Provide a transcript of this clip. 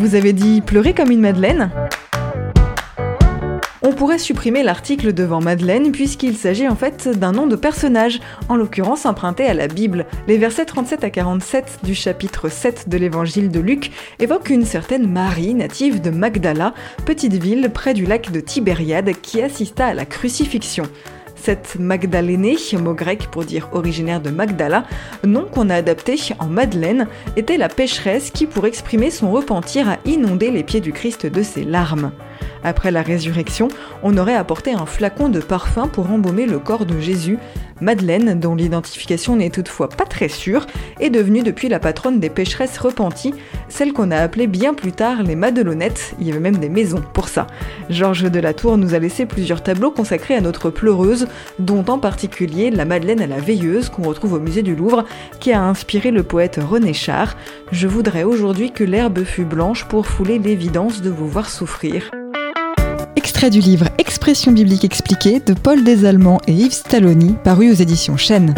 Vous avez dit pleurer comme une madeleine on pourrait supprimer l'article devant Madeleine puisqu'il s'agit en fait d'un nom de personnage, en l'occurrence emprunté à la Bible. Les versets 37 à 47 du chapitre 7 de l'évangile de Luc évoquent une certaine Marie, native de Magdala, petite ville près du lac de Tibériade, qui assista à la crucifixion. Cette Magdalénée, mot grec pour dire originaire de Magdala, nom qu'on a adapté en Madeleine, était la pécheresse qui, pour exprimer son repentir, a inondé les pieds du Christ de ses larmes. Après la résurrection, on aurait apporté un flacon de parfum pour embaumer le corps de Jésus. Madeleine, dont l'identification n'est toutefois pas très sûre, est devenue depuis la patronne des pécheresses repenties, celle qu'on a appelée bien plus tard les Madelonnettes, il y avait même des maisons pour ça. Georges de la Tour nous a laissé plusieurs tableaux consacrés à notre pleureuse, dont en particulier la Madeleine à la veilleuse qu'on retrouve au musée du Louvre, qui a inspiré le poète René Char. Je voudrais aujourd'hui que l'herbe fût blanche pour fouler l'évidence de vous voir souffrir. Extrait du livre Expression biblique expliquée de Paul Desallemands et Yves Stalloni, paru aux éditions Chênes.